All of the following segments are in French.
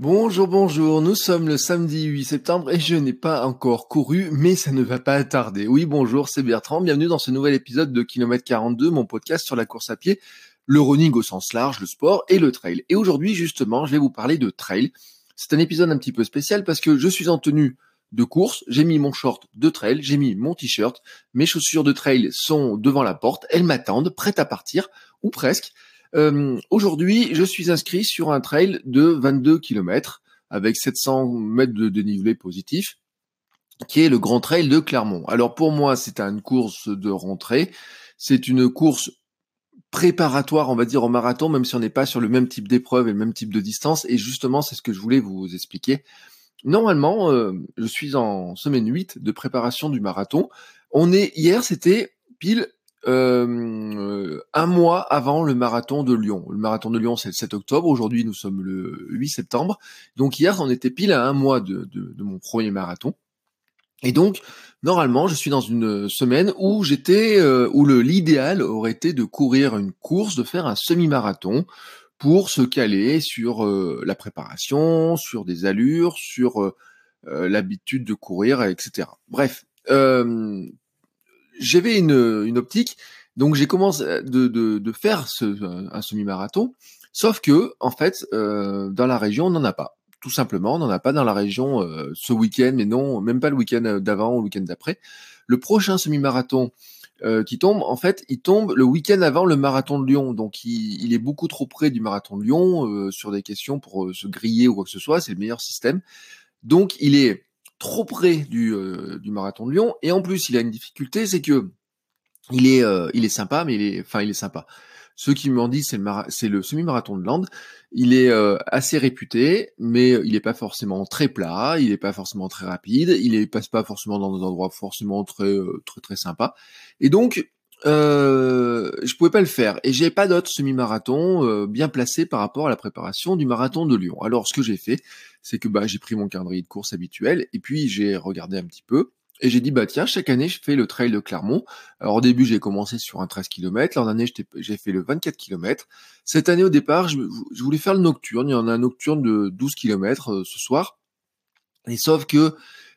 Bonjour, bonjour, nous sommes le samedi 8 septembre et je n'ai pas encore couru, mais ça ne va pas tarder. Oui, bonjour, c'est Bertrand, bienvenue dans ce nouvel épisode de Kilomètre 42, mon podcast sur la course à pied le running au sens large, le sport et le trail. Et aujourd'hui, justement, je vais vous parler de trail. C'est un épisode un petit peu spécial parce que je suis en tenue de course, j'ai mis mon short de trail, j'ai mis mon t-shirt, mes chaussures de trail sont devant la porte, elles m'attendent, prêtes à partir, ou presque. Euh, aujourd'hui, je suis inscrit sur un trail de 22 km avec 700 mètres de dénivelé positif, qui est le Grand Trail de Clermont. Alors pour moi, c'est une course de rentrée, c'est une course préparatoire, on va dire, au marathon, même si on n'est pas sur le même type d'épreuve et le même type de distance. Et justement, c'est ce que je voulais vous expliquer. Normalement, euh, je suis en semaine 8 de préparation du marathon. On est hier, c'était pile euh, un mois avant le marathon de Lyon. Le marathon de Lyon, c'est le 7 octobre. Aujourd'hui, nous sommes le 8 septembre. Donc hier, on était pile à un mois de, mon premier marathon. Et donc, normalement, je suis dans une semaine où j'étais, euh, où l'idéal aurait été de courir une course, de faire un semi-marathon pour se caler sur euh, la préparation, sur des allures, sur euh, l'habitude de courir, etc. Bref, j'avais une optique, donc j'ai commencé de, de, de faire ce, un semi-marathon, sauf que en fait, dans la région, on n'en a pas tout simplement. On n'en a pas dans la région euh, ce week-end, mais non, même pas le week-end euh, d'avant ou le week-end d'après. Le prochain semi-marathon euh, qui tombe, en fait, il tombe le week-end avant le marathon de Lyon. Donc il, est beaucoup trop près du marathon de Lyon sur des questions pour se griller ou quoi que ce soit. C'est le meilleur système. Donc il est trop près du, du marathon de Lyon. Et en plus, il a une difficulté, c'est que il est, il est sympa, mais il est, enfin, il est sympa. Ceux qui m'ont dit c'est le, le semi-marathon de Land. Il est euh, assez réputé, mais il n'est pas forcément très plat, il n'est pas forcément très rapide, il ne passe pas forcément dans des endroits forcément très euh, très très sympas. Et donc euh, je pouvais pas le faire. Et j'ai pas d'autres semi-marathon euh, bien placés par rapport à la préparation du marathon de Lyon. Alors ce que j'ai fait, c'est que bah, j'ai pris mon calendrier de course habituel et puis j'ai regardé un petit peu. Et j'ai dit, bah tiens, chaque année, je fais le trail de Clermont. Alors au début, j'ai commencé sur un 13 km. L'an dernier, j'ai fait le 24 km. Cette année, au départ, je, voulais faire le nocturne. Il y en a un nocturne de 12 km euh, ce soir. Et sauf que,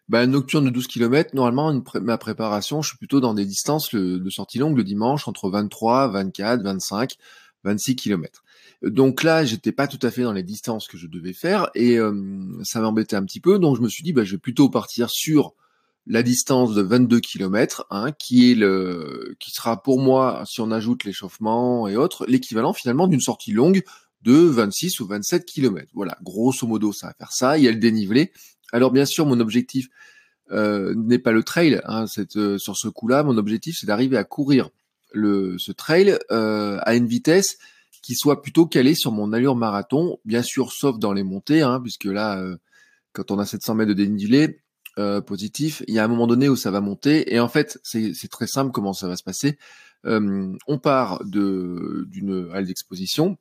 bah, nocturne de 12 km, normalement, ma préparation, je suis plutôt dans des distances de sortie longue le dimanche, entre 23, 24, 25, 26 km. Donc là, j'étais pas tout à fait dans les distances que je devais faire et euh, ça m'embêtait un petit peu. Donc je me suis dit, bah, je vais plutôt partir sur la distance de 22 km, hein, qui est le, qui sera pour moi, si on ajoute l'échauffement et autres, l'équivalent finalement d'une sortie longue de 26 ou 27 km. Voilà, grosso modo, ça va faire ça. Il y a le dénivelé. Alors bien sûr, mon objectif euh, n'est pas le trail. Hein, euh, sur ce coup-là, mon objectif, c'est d'arriver à courir le, ce trail euh, à une vitesse qui soit plutôt calée sur mon allure marathon, bien sûr, sauf dans les montées, hein, puisque là, quand on a 700 mètres de dénivelé, euh, positif, il y a un moment donné où ça va monter, et en fait, c'est très simple comment ça va se passer. Euh, on part de d'une halle d'exposition,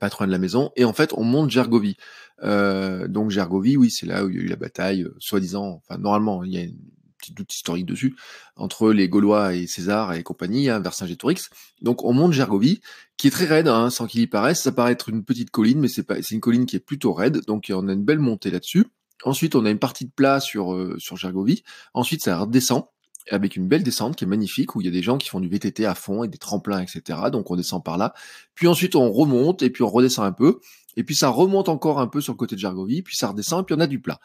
pas de la maison, et en fait, on monte Gergovie. Euh, donc Gergovie, oui, c'est là où il y a eu la bataille, euh, soi-disant, enfin normalement, il y a une petite doute historique dessus, entre les Gaulois et César et compagnie, hein, vers Saint-Gétorix. Donc on monte Gergovie, qui est très raide, hein, sans qu'il y paraisse. Ça paraît être une petite colline, mais c'est pas, c'est une colline qui est plutôt raide, donc on a une belle montée là-dessus. Ensuite, on a une partie de plat sur, euh, sur Gergovie. Ensuite, ça redescend avec une belle descente qui est magnifique, où il y a des gens qui font du VTT à fond et des tremplins, etc. Donc on descend par là. Puis ensuite, on remonte et puis on redescend un peu. Et puis ça remonte encore un peu sur le côté de Gergovie, puis ça redescend, et puis on a du plat.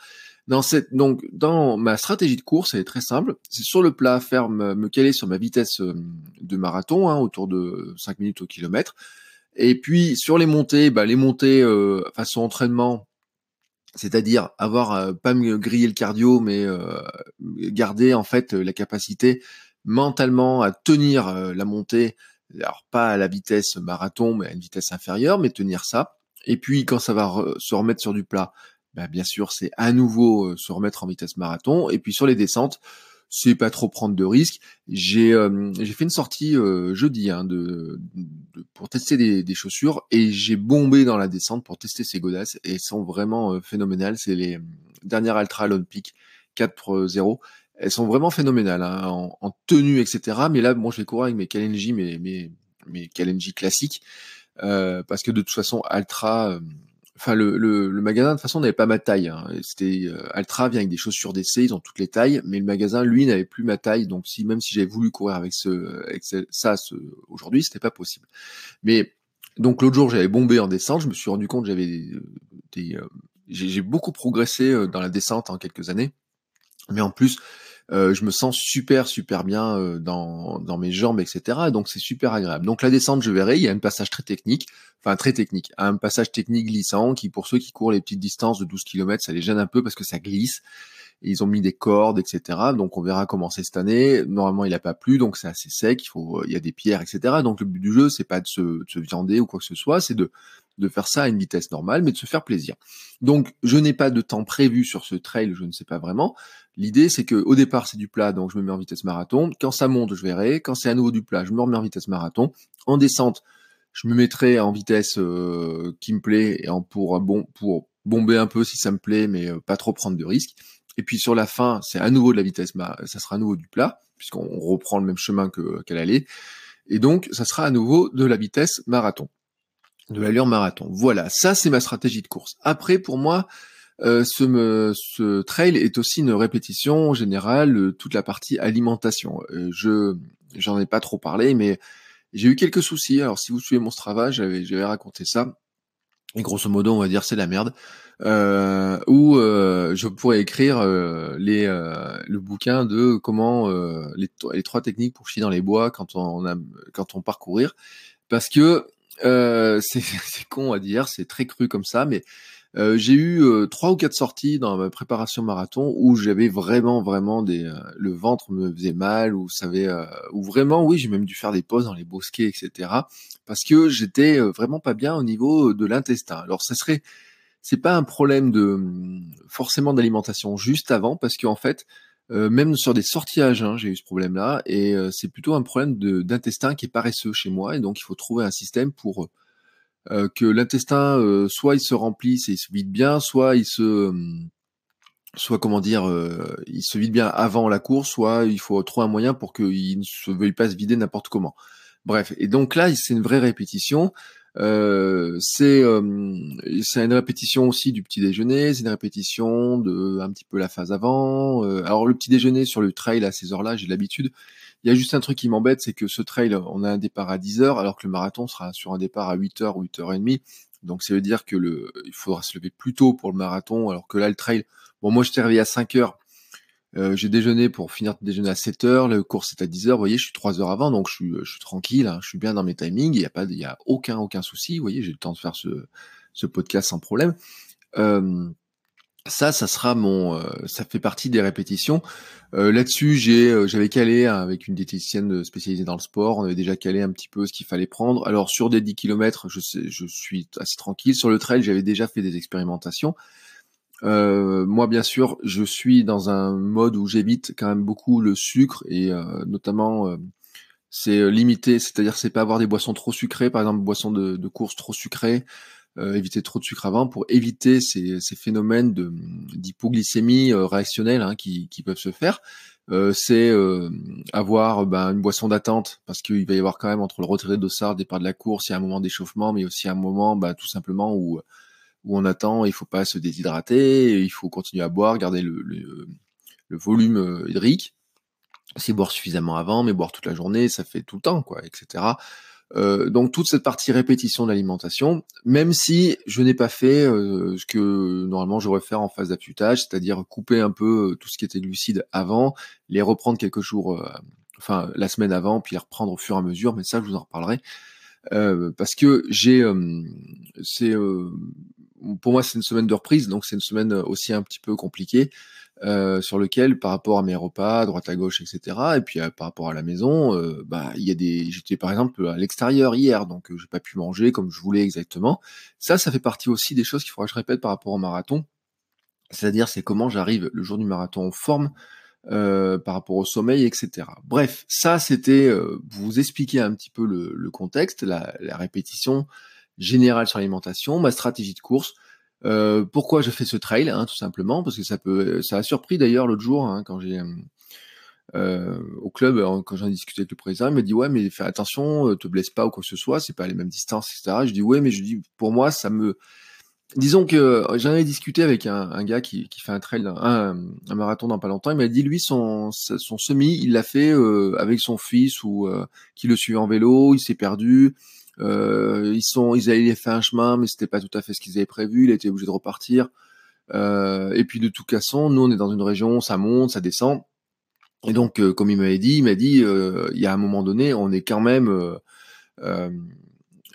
Dans cette, donc, dans ma stratégie de course, elle est très simple. C'est sur le plat, faire me, caler sur ma vitesse euh, de marathon, hein, autour de 5 minutes au kilomètre. Et puis sur les montées, bah, les montées euh, façon entraînement, c'est-à-dire avoir euh, pas me griller le cardio, mais euh, garder en fait la capacité mentalement à tenir euh, la montée alors pas à la vitesse marathon, mais à une vitesse inférieure, mais tenir ça. Et puis quand ça va se remettre sur du plat, bah, bien sûr, c'est à nouveau se remettre en vitesse marathon. Et puis sur les descentes, c'est pas trop prendre de risques. J'ai euh, j'ai fait une sortie euh, jeudi hein, de, pour tester des, chaussures et j'ai bombé dans la descente pour tester ces godasses et elles sont vraiment phénoménales. C'est les dernières Ultra Olympique 4.0. Elles sont vraiment phénoménales hein, en, tenue, etc. Mais là, bon, je vais courir avec mes Kalenji, mes, mes, mes Kalenji classiques parce que de toute façon, Ultra Enfin, le, le, le, magasin de toute façon n'avait pas ma taille. Hein. C'était euh, Altra vient avec des chaussures d'essai, ils ont toutes les tailles, mais le magasin lui n'avait plus ma taille. Donc si même si j'avais voulu courir avec ce, avec ça, ce, aujourd'hui, c'était pas possible. Mais donc l'autre jour j'avais bombé en descente, je me suis rendu compte j'avais des, des euh, j'ai beaucoup progressé euh, dans la descente en quelques années, mais en plus euh, je me sens super super bien euh, dans, mes jambes, etc. Donc c'est super agréable. Donc la descente, je verrai, il y a un passage très technique, enfin très technique, un passage technique glissant qui pour ceux qui courent les petites distances de 12 km, ça les gêne un peu parce que ça glisse. ils ont mis des cordes, etc. Donc on verra comment c'est cette année. Normalement, il n'a pas plu, donc c'est assez sec. Il faut, il y a des pierres, etc. Donc le but du jeu, c'est pas de se, de se viander ou quoi que ce soit, c'est de de faire ça à une vitesse normale, mais de se faire plaisir. Donc, je n'ai pas de temps prévu sur ce trail, je ne sais pas vraiment. L'idée, c'est que au départ, c'est du plat, donc je me mets en vitesse marathon. Quand ça monte, je verrai. Quand c'est à nouveau du plat, je me remets en vitesse marathon. En descente, je me mettrai en vitesse euh, qui me plaît et pour bon pour bomber un peu si ça me plaît, mais euh, pas trop prendre de risques. Et puis sur la fin, c'est à nouveau de la vitesse, ça sera à nouveau du plat, puisqu'on reprend le même chemin que qu'elle allait. Et donc, ça sera à nouveau de la vitesse marathon de l'allure marathon. Voilà, ça c'est ma stratégie de course. Après, pour moi, euh, ce, ce, trail est aussi une répétition générale, euh, toute la partie alimentation. Euh, je j'en ai pas trop parlé, mais j'ai eu quelques soucis. Alors si vous suivez mon Strava, j'avais raconté ça. Et grosso modo, on va dire c'est la merde. Euh, où je pourrais écrire les le bouquin de comment les, les, trois techniques pour chier dans les bois quand on a quand on parcourir parce que euh, c'est con à dire, c'est très cru comme ça, mais euh, j'ai eu euh, trois ou quatre sorties dans ma préparation marathon où j'avais vraiment, vraiment des, le ventre me faisait mal ou savait, ou vraiment, oui, j'ai même dû faire des pauses dans les bosquets, etc. Parce que j'étais vraiment pas bien au niveau de l'intestin. Alors, ça serait, c'est pas un problème de forcément d'alimentation juste avant, parce qu'en fait, euh, même sur des sortiages, hein, j'ai eu ce problème-là, et euh, c'est plutôt un problème d'intestin qui est paresseux chez moi, et donc il faut trouver un système pour euh, que l'intestin soit il se remplisse et il se vide bien, soit il se soit comment dire, il se vide bien avant la course, soit il faut trouver un moyen pour qu'il ne se veuille pas se vider n'importe comment. Bref, et donc là, c'est une vraie répétition. Euh, c'est euh, c'est une répétition aussi du petit déjeuner, c'est une répétition de un petit peu la phase avant. Euh, alors le petit déjeuner sur le trail à ces heures-là, j'ai l'habitude. Il y a juste un truc qui m'embête, c'est que ce trail, on a un départ à 10 heures, alors que le marathon sera sur un départ à 8 heures ou 8 heures et demie. Donc ça veut dire que le, il faudra se lever plus tôt pour le marathon, alors que là le trail, bon moi je t'ai réveillé à 5 heures, euh, j'ai déjeuné pour finir de déjeuner à 7 heures, le cours c'est à 10 heures, vous voyez, je suis 3 heures avant, donc je suis, je suis tranquille, hein, je suis bien dans mes timings, il n'y a pas, il y a aucun, aucun souci, vous voyez, j'ai le temps de faire ce, ce podcast sans problème. Euh, ça, ça sera mon, euh, ça fait partie des répétitions. Euh, là-dessus, j'ai, j'avais calé hein, avec une diététicienne spécialisée dans le sport. On avait déjà calé un petit peu ce qu'il fallait prendre. Alors sur des 10 km, je, je suis assez tranquille. Sur le trail, j'avais déjà fait des expérimentations. Euh, moi, bien sûr, je suis dans un mode où j'évite quand même beaucoup le sucre et euh, notamment euh, c'est limité, c'est-à-dire c'est pas avoir des boissons trop sucrées, par exemple boissons de, de course trop sucrées, éviter trop de sucre avant pour éviter ces, ces phénomènes de d'hypoglycémie réactionnelle hein, qui, qui, peuvent se faire. c'est avoir ben, une boisson d'attente parce qu'il va y avoir quand même entre le retrait de dossard, départ de la course, il y a un moment d'échauffement, mais aussi un moment ben, tout simplement où où on attend, il faut pas se déshydrater, il faut continuer à boire, garder le, volume euh, hydrique. C'est boire suffisamment avant, mais boire toute la journée, ça fait tout le temps, quoi, etc. Euh, donc toute cette partie répétition d'alimentation, même si je n'ai pas fait euh, ce que normalement j'aurais faire en phase d'affûtage, c'est-à-dire couper un peu tout ce qui était glucide avant, les reprendre quelques jours, enfin la semaine avant, puis les reprendre au fur et à mesure, mais ça je vous en reparlerai. parce que j'ai, c'est pour moi, c'est une semaine de reprise, donc c'est une semaine aussi un petit peu compliquée. euh, sur lequel, par rapport à mes repas, droite à gauche, etc., et puis euh, par rapport à la maison, euh, bah il y a des, j'étais par exemple à l'extérieur hier, donc j'ai pas pu manger comme je voulais exactement. Ça, ça fait partie aussi des choses qu'il faudra que je répète par rapport au marathon. C'est-à-dire, c'est comment j'arrive le jour du marathon en forme, euh, par rapport au sommeil, etc. Bref, ça c'était euh, vous expliquer un petit peu le, le contexte, la, la, répétition générale sur l'alimentation, ma stratégie de course. Euh, pourquoi je fais ce trail, hein, tout simplement, parce que ça peut, ça a surpris d'ailleurs l'autre jour hein, quand j'ai euh, au club, quand j'en ai discuté avec le président, il m'a dit ouais mais fais attention, te blesse pas ou quoi que ce soit, c'est pas les mêmes distances, etc. Je dis ouais mais je dis pour moi ça me Disons que j'en ai discuté avec un, un gars qui, qui, fait un trail, un, un, marathon dans pas longtemps. Il m'a dit lui son, son semi, il l'a fait euh, avec son fils ou euh, qui le suivait en vélo. Il s'est perdu. Euh, ils sont, ils avaient fait un chemin, mais c'était pas tout à fait ce qu'ils avaient prévu. Il été obligé de repartir. Euh, et puis de tout casson, nous on est dans une région, ça monte, ça descend. Et donc, euh, comme il m'avait dit, il m'a dit, il y a un moment donné, on est quand même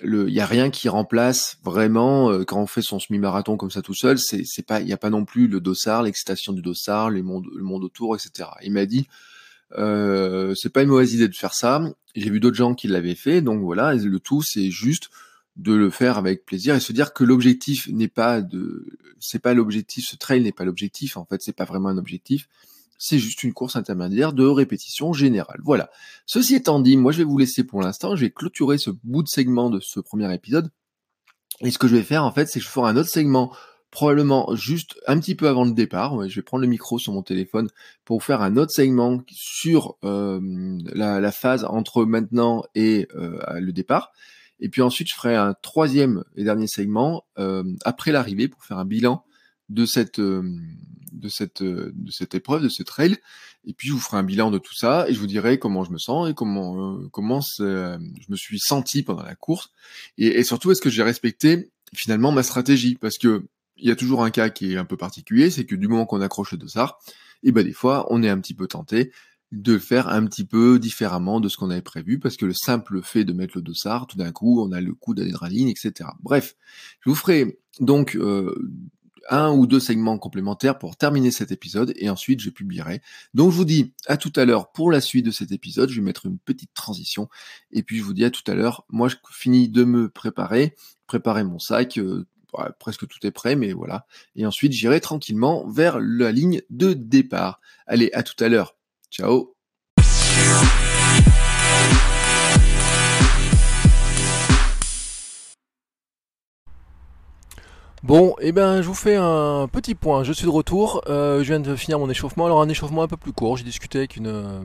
il y a rien qui remplace vraiment euh, quand on fait son semi-marathon comme ça tout seul. C'est, pas, il y a pas non plus le dossard, l'excitation du dossard, le monde, le monde autour, etc. Il m'a dit, euh, c'est pas une mauvaise idée de faire ça. J'ai vu d'autres gens qui l'avaient fait, donc voilà. Le tout, c'est juste de le faire avec plaisir et se dire que l'objectif n'est pas de, c'est pas l'objectif, ce trail n'est pas l'objectif. En fait, c'est pas vraiment un objectif c'est juste une course intermédiaire de répétition générale. Voilà. Ceci étant dit, moi je vais vous laisser pour l'instant, je vais clôturer ce bout de segment de ce premier épisode. Et ce que je vais faire en fait, c'est que je ferai un autre segment probablement juste un petit peu avant le départ. Je vais prendre le micro sur mon téléphone pour faire un autre segment sur euh, la, phase entre maintenant et euh, le départ. Et puis ensuite, je ferai un troisième et dernier segment euh, après l'arrivée pour faire un bilan de cette de cette, euh, de cette épreuve, de ce trail. Et puis je vous ferai un bilan de tout ça et je vous dirai comment je me sens et comment, euh, comment je me suis senti pendant la course. Et, surtout, est-ce que j'ai respecté finalement ma stratégie? Parce que il y a toujours un cas qui est un peu particulier, c'est que du moment qu'on accroche le dossard, et ben des fois on est un petit peu tenté de faire un petit peu différemment de ce qu'on avait prévu, parce que le simple fait de mettre le dossard, tout d'un coup, on a le coup d'adrénaline, etc. Bref, je vous ferai donc euh, un ou deux segments complémentaires pour terminer cet épisode et ensuite je publierai. Donc je vous dis à tout à l'heure pour la suite de cet épisode. Je vais mettre une petite transition et puis je vous dis à tout à l'heure. Moi je finis de me préparer, préparer mon sac. Euh, presque tout est prêt, mais voilà. Et ensuite j'irai tranquillement vers la ligne de départ. Allez, à tout à l'heure. Ciao Bon, et eh ben, je vous fais un petit point. Je suis de retour. Euh, je viens de finir mon échauffement. Alors un échauffement un peu plus court. J'ai discuté avec une, euh,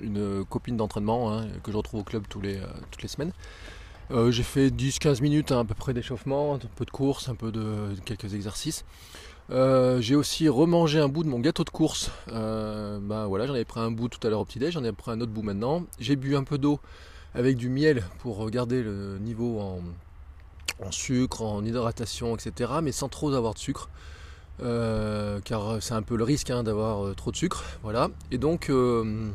une copine d'entraînement hein, que je retrouve au club euh, toutes les semaines. J'ai fait 10-15 minutes hein, à peu près d'échauffement, un peu de course, un peu de, quelques exercices. j'ai aussi remangé un bout de mon gâteau de course. bah voilà, j'en avais pris un bout tout à l'heure au petit déj, j'en ai pris un autre bout maintenant. J'ai bu un peu d'eau avec du miel pour garder le niveau en, sucre, en hydratation, etc. Mais sans trop avoir de sucre. Euh, car c'est un peu le risque hein, d'avoir euh, trop de sucre. Voilà. Et donc euh,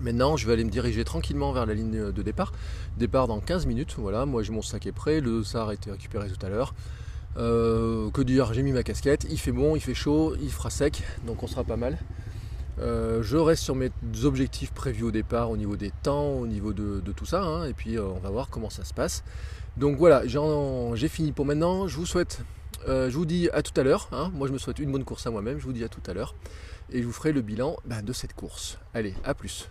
maintenant je vais aller me diriger tranquillement vers la ligne de départ. Départ dans 15 minutes. Voilà, moi j'ai mon sac est prêt, le dossard a été récupéré tout à l'heure. que dire, j'ai mis ma casquette, il fait bon, il fait chaud, il fera sec, donc on sera pas mal. je reste sur mes objectifs prévus au départ au niveau des temps, au niveau de, tout ça, hein, et puis on va voir comment ça se passe. Donc voilà, j'ai fini pour maintenant. Je vous souhaite, euh, je vous dis à tout à l'heure. Hein. Moi, je me souhaite une bonne course à moi-même. Je vous dis à tout à l'heure. Et je vous ferai le bilan ben, de cette course. Allez, à plus.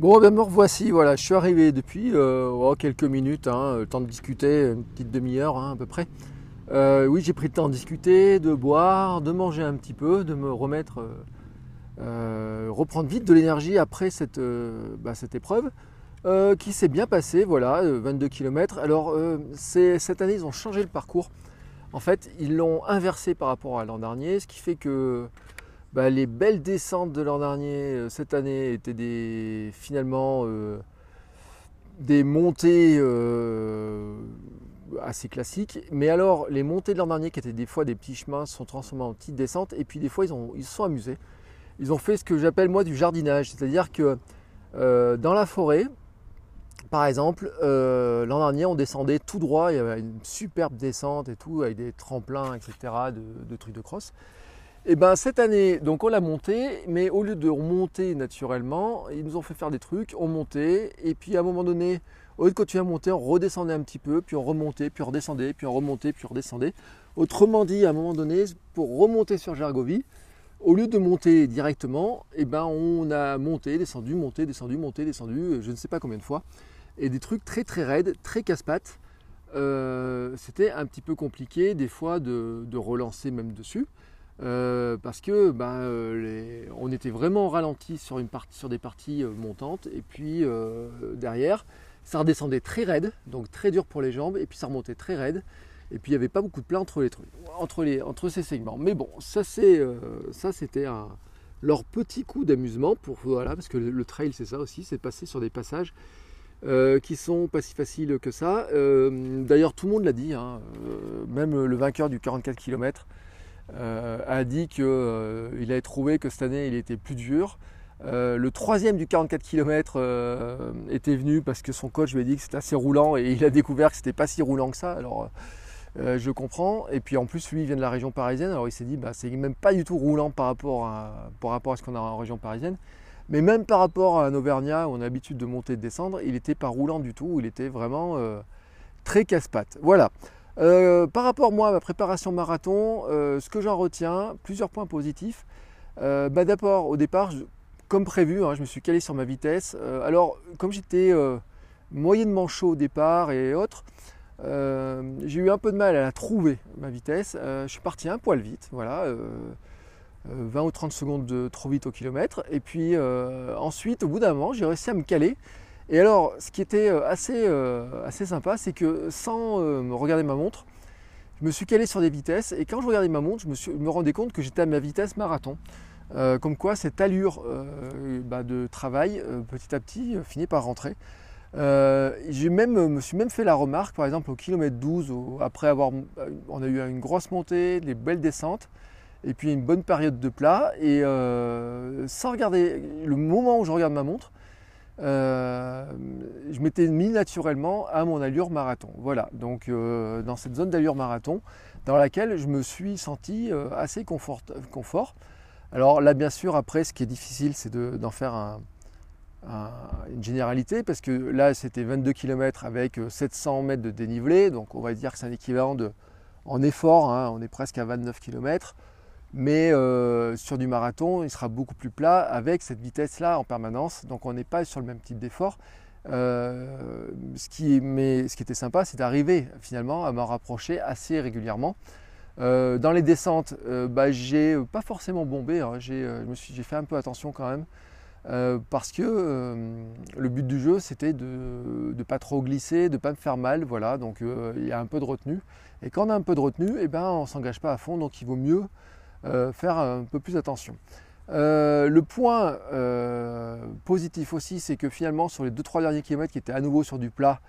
Bon, ben me revoici, voilà, je suis arrivé depuis euh, oh, quelques minutes, hein, le temps de discuter, une petite demi-heure hein, à peu près. Euh, oui, j'ai pris le temps de discuter, de boire, de manger un petit peu, de me remettre euh, reprendre vite de l'énergie après cette, bah, cette épreuve. Qui s'est bien passée, voilà, 22 km. Alors cette année ils ont changé le parcours. En fait, ils l'ont inversé par rapport à l'an dernier, ce qui fait que bah, les belles descentes de l'an dernier, cette année, étaient finalement des montées assez classiques. Mais alors, les montées de l'an dernier, qui étaient des fois des petits chemins, sont transformées en petites descentes. Et puis des fois, ils, se sont amusés ils ont fait ce que j'appelle moi du jardinage, c'est-à-dire que euh, dans la forêt, Par exemple, euh, l'an dernier, on descendait tout droit, il y avait une superbe descente et tout, avec des tremplins, etc., de, trucs de cross. Et ben cette année, donc on l'a monté, mais au lieu de remonter naturellement, ils nous ont fait faire des trucs, on montait, et puis à un moment donné, au lieu de continuer à monter, on redescendait un petit peu, puis on remontait, puis on redescendait, puis on remontait, puis on redescendait. Autrement dit, à un moment donné, pour remonter sur Gergovie, au lieu de monter directement, eh ben on a monté, descendu, monté, descendu, monté, descendu, je ne sais pas combien de fois, et des trucs très très raides, très casse-pattes. Euh, c'était un petit peu compliqué des fois de, relancer même dessus. Euh, parce que ben, euh, on était vraiment ralenti sur, des parties montantes et puis derrière ça redescendait très raide, donc très dur pour les jambes, et puis ça remontait très raide. Et puis il n'y avait pas beaucoup de plat entre, les, entre, les, entre ces segments. Mais bon, ça, euh, ça c'était leur petit coup d'amusement pour voilà, parce que le, trail c'est ça aussi, c'est passer sur des passages euh, qui sont pas si faciles que ça. Euh, d'ailleurs, tout le monde l'a dit, hein, même le vainqueur du 44 km a dit qu'il avait trouvé que cette année il était plus dur. Euh, le troisième du 44 km euh, était venu parce que son coach lui a dit que c'était assez roulant et il a découvert que c'était pas si roulant que ça. Alors euh, je comprends. Et puis en plus lui il vient de la région parisienne, alors il s'est dit bah c'est même pas du tout roulant par rapport à, par rapport à ce qu'on a en région parisienne. Mais même par rapport à un Auvergnat où on a l'habitude de monter et de descendre, il n'était pas roulant du tout, il était vraiment très casse-pattes. Voilà. Par rapport moi à ma préparation marathon, ce que j'en retiens, plusieurs points positifs. Bah, D'abord au départ, comme prévu, hein, je me suis calé sur ma vitesse. Euh, alors, comme j'étais euh, moyennement chaud au départ et autres, euh, j'ai eu un peu de mal à la trouver, ma vitesse. je suis parti un poil vite, voilà, 20 ou 30 secondes de trop vite au kilomètre. Et puis ensuite, au bout d'un moment, j'ai réussi à me caler. Et alors, ce qui était assez, assez sympa, c'est que sans me regarder ma montre, je me suis calé sur des vitesses. Et quand je regardais ma montre, je me, rendais compte que j'étais à ma vitesse marathon. Euh, comme quoi cette allure euh, bah, de travail euh, petit à petit finit par rentrer. même, me suis même fait la remarque, par exemple au kilomètre 12, après avoir, on a eu une grosse montée, des belles descentes, et puis une bonne période de plat, et sans regarder, le moment où je regarde ma montre, je m'étais mis naturellement à mon allure marathon. Voilà, donc dans cette zone d'allure marathon, dans laquelle je me suis senti assez confort. alors là, bien sûr, après, ce qui est difficile, c'est d'en faire une généralité, parce que là, c'était 22 km avec 700 euh, mètres de dénivelé, donc on va dire que c'est un équivalent de, en effort, hein, on est presque à 29 km, mais euh, sur du marathon, il sera beaucoup plus plat avec cette vitesse-là en permanence, donc on n'est pas sur le même type d'effort. Euh, ce, qui, mais ce qui était sympa, c'est d'arriver finalement à m'en rapprocher assez régulièrement. Euh, dans les descentes, bah, j'ai pas forcément bombé, hein. euh, j'ai fait un peu attention quand même. parce que le but du jeu c'était de ne pas trop glisser, de ne pas me faire mal, voilà, donc il y a un peu de retenue. Et quand on a un peu de retenue, eh ben, on ne s'engage pas à fond, donc il vaut mieux faire un peu plus attention. le point positif aussi, c'est que finalement sur les 2-3 derniers kilomètres qui étaient à nouveau sur du plat,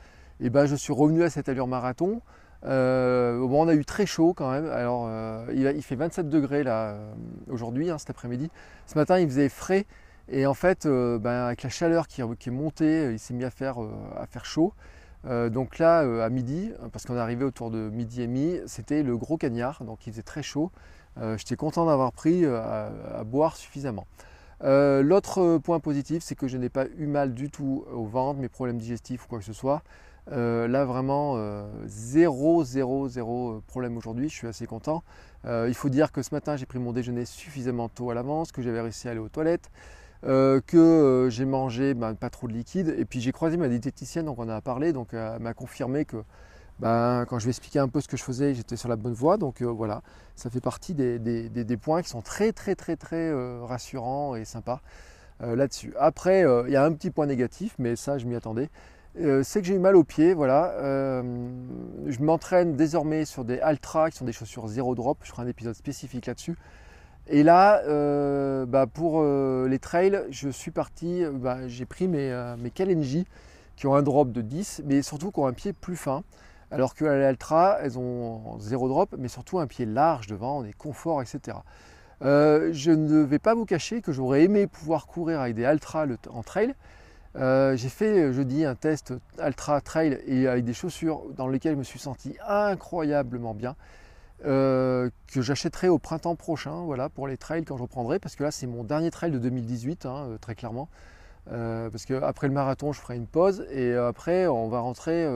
eh ben, je suis revenu à cette allure marathon. Euh, bon, on a eu très chaud quand même. Alors, euh, il, fait 27 degrés là euh, aujourd'hui, hein, cet après-midi. Ce matin, il faisait frais. Et en fait, ben, avec la chaleur qui, est montée, il s'est mis à faire, à faire chaud. donc là, à midi, parce qu'on est arrivé autour de midi et demi, c'était le gros cagnard, donc il faisait très chaud. J'étais content d'avoir pris à, boire suffisamment. L'autre point positif, c'est que je n'ai pas eu mal du tout au ventre, mes problèmes digestifs ou quoi que ce soit. Euh, là vraiment euh, zéro, zéro, zéro problème aujourd'hui, je suis assez content. Euh, il faut dire que ce matin j'ai pris mon déjeuner suffisamment tôt à l'avance, que j'avais réussi à aller aux toilettes, que j'ai mangé ben, pas trop de liquide, et puis j'ai croisé ma diététicienne, donc on en a parlé, donc elle m'a confirmé que ben, quand je vais expliquer un peu ce que je faisais, j'étais sur la bonne voie, donc voilà, ça fait partie des, points qui sont très très très très rassurants et sympas là-dessus. Après, il y a un petit point négatif, mais ça je m'y attendais, euh, c'est que j'ai eu mal aux pieds, voilà. Euh, je m'entraîne désormais sur des Altra qui sont des chaussures zéro drop. Je ferai un épisode spécifique là-dessus. Et là, euh, bah, pour les trails, je suis parti, bah, j'ai pris mes, mes qui ont un drop de 10, mais surtout qui ont un pied plus fin. Alors que les Altra, elles ont zéro drop, mais surtout un pied large devant, des conforts, etc. je ne vais pas vous cacher que j'aurais aimé pouvoir courir avec des Altra en trail, j'ai fait jeudi un test Ultra Trail et avec des chaussures dans lesquelles je me suis senti incroyablement bien. que j'achèterai au printemps prochain, voilà, pour les trails quand je reprendrai, parce que là c'est mon dernier trail de 2018, hein, très clairement. parce qu'après le marathon, je ferai une pause et après on va rentrer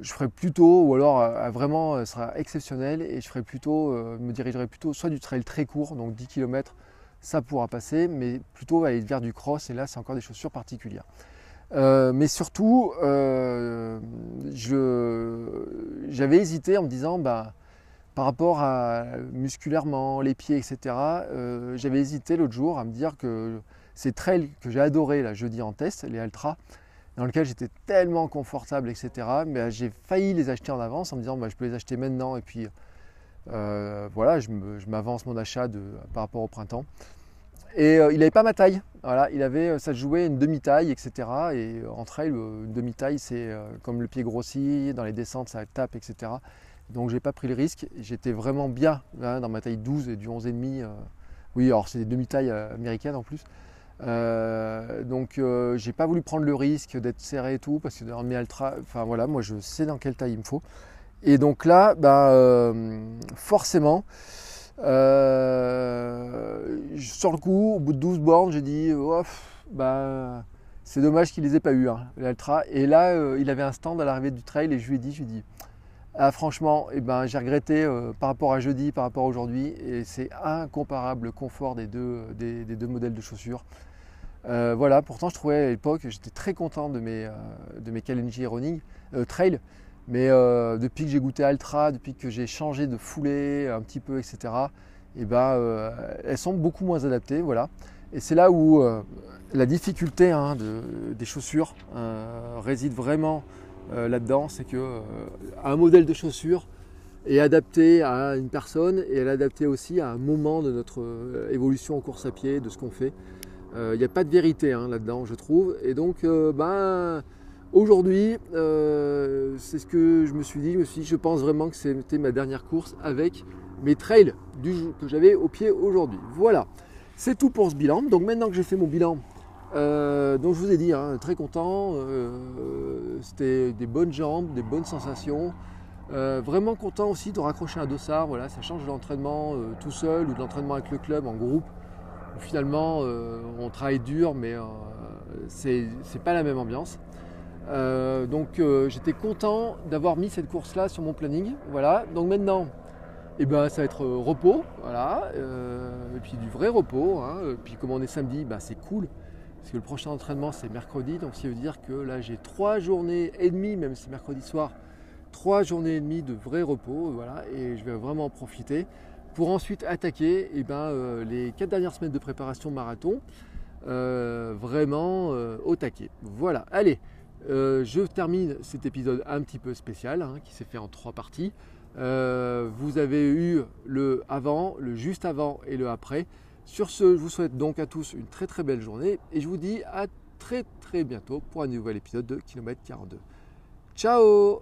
je ferai plutôt, ou alors euh, vraiment, ce euh, sera exceptionnel, et je ferai plutôt, euh, me dirigerai plutôt soit du trail très court, donc 10 km, ça pourra passer, mais plutôt aller vers du cross, et là c'est encore des chaussures particulières. mais surtout, j'avais hésité en me disant, bah, par rapport à musculairement, les pieds, etc., j'avais hésité l'autre jour à me dire que ces trails que j'ai adorés là, jeudi en test, les ultras, dans lequel j'étais tellement confortable, etc. Mais j'ai failli les acheter en avance en me disant bah, je peux les acheter maintenant et puis euh, voilà, je m'avance mon achat par rapport au printemps. Et euh, il n'avait pas ma taille, voilà, il avait, ça jouait une demi-taille, etc. Et entre elles, une demi-taille, c'est euh, comme le pied grossit, dans les descentes, ça tape, etc. Donc j'ai pas pris le risque, j'étais vraiment bien hein, dans ma taille 12 et du 11,5. oui, alors c'est des demi-tailles américaines en plus. Euh, donc euh, j'ai pas voulu prendre le risque d'être serré et tout parce que dans mes ultra, enfin voilà, moi je sais dans quelle taille il me faut. Et donc là, bah, euh, forcément, sur le coup, au bout de 12 bornes, j'ai dit, bah, c'est dommage qu'il les ait pas eu, hein, l'ultra. Et là, il avait un stand à l'arrivée du trail et je lui ai dit, je lui ai dit, ah, franchement, eh ben, j'ai regretté par rapport à jeudi, par rapport à aujourd'hui, et c'est incomparable le confort des deux, modèles de chaussures. Euh, voilà, pourtant je trouvais à l'époque, j'étais très content de mes, euh, de euh, Trail, mais depuis que j'ai goûté Altra, depuis que j'ai changé de foulée un petit peu, etc., et eh ben, elles sont beaucoup moins adaptées, voilà. Et c'est là où la difficulté hein, des chaussures réside vraiment là-dedans, c'est que un modèle de chaussure est adapté à une personne et elle est adaptée aussi à un moment de notre évolution en course à pied, de ce qu'on fait. Il euh, n'y a pas de vérité hein, là-dedans, je trouve. Et donc, euh, ben, aujourd'hui, euh, c'est ce que je me suis dit. Je me suis dit, je pense vraiment que c'était ma dernière course avec mes trails que j'avais au pied aujourd'hui. Voilà, c'est tout pour ce bilan. Donc maintenant que j'ai fait mon bilan, donc je vous ai dit, hein, très content. c'était des bonnes jambes, des bonnes sensations. vraiment content aussi de raccrocher un dossard. Voilà, ça change de l'entraînement tout seul ou de l'entraînement avec le club en groupe finalement euh, on travaille dur mais euh, c'est pas la même ambiance. Euh, donc j'étais content d'avoir mis cette course là sur mon planning. Voilà. Donc maintenant, eh ben, ça va être repos, voilà, et puis du vrai repos. Hein. Puis comme on est samedi, bah, c'est cool, parce que le prochain entraînement c'est mercredi, donc ça veut dire que là j'ai trois journées et demie, même si c'est mercredi soir, trois journées et demie de vrai repos, voilà, et je vais vraiment en profiter pour ensuite attaquer eh ben, euh, les quatre dernières semaines de préparation marathon euh, vraiment euh, au taquet. Voilà, allez, je termine cet épisode un petit peu spécial hein, qui s'est fait en trois parties. vous avez eu le avant, le juste avant et le après. Sur ce, je vous souhaite donc à tous une très très belle journée et je vous dis à très très bientôt pour un nouvel épisode de Kilomètre 42. Ciao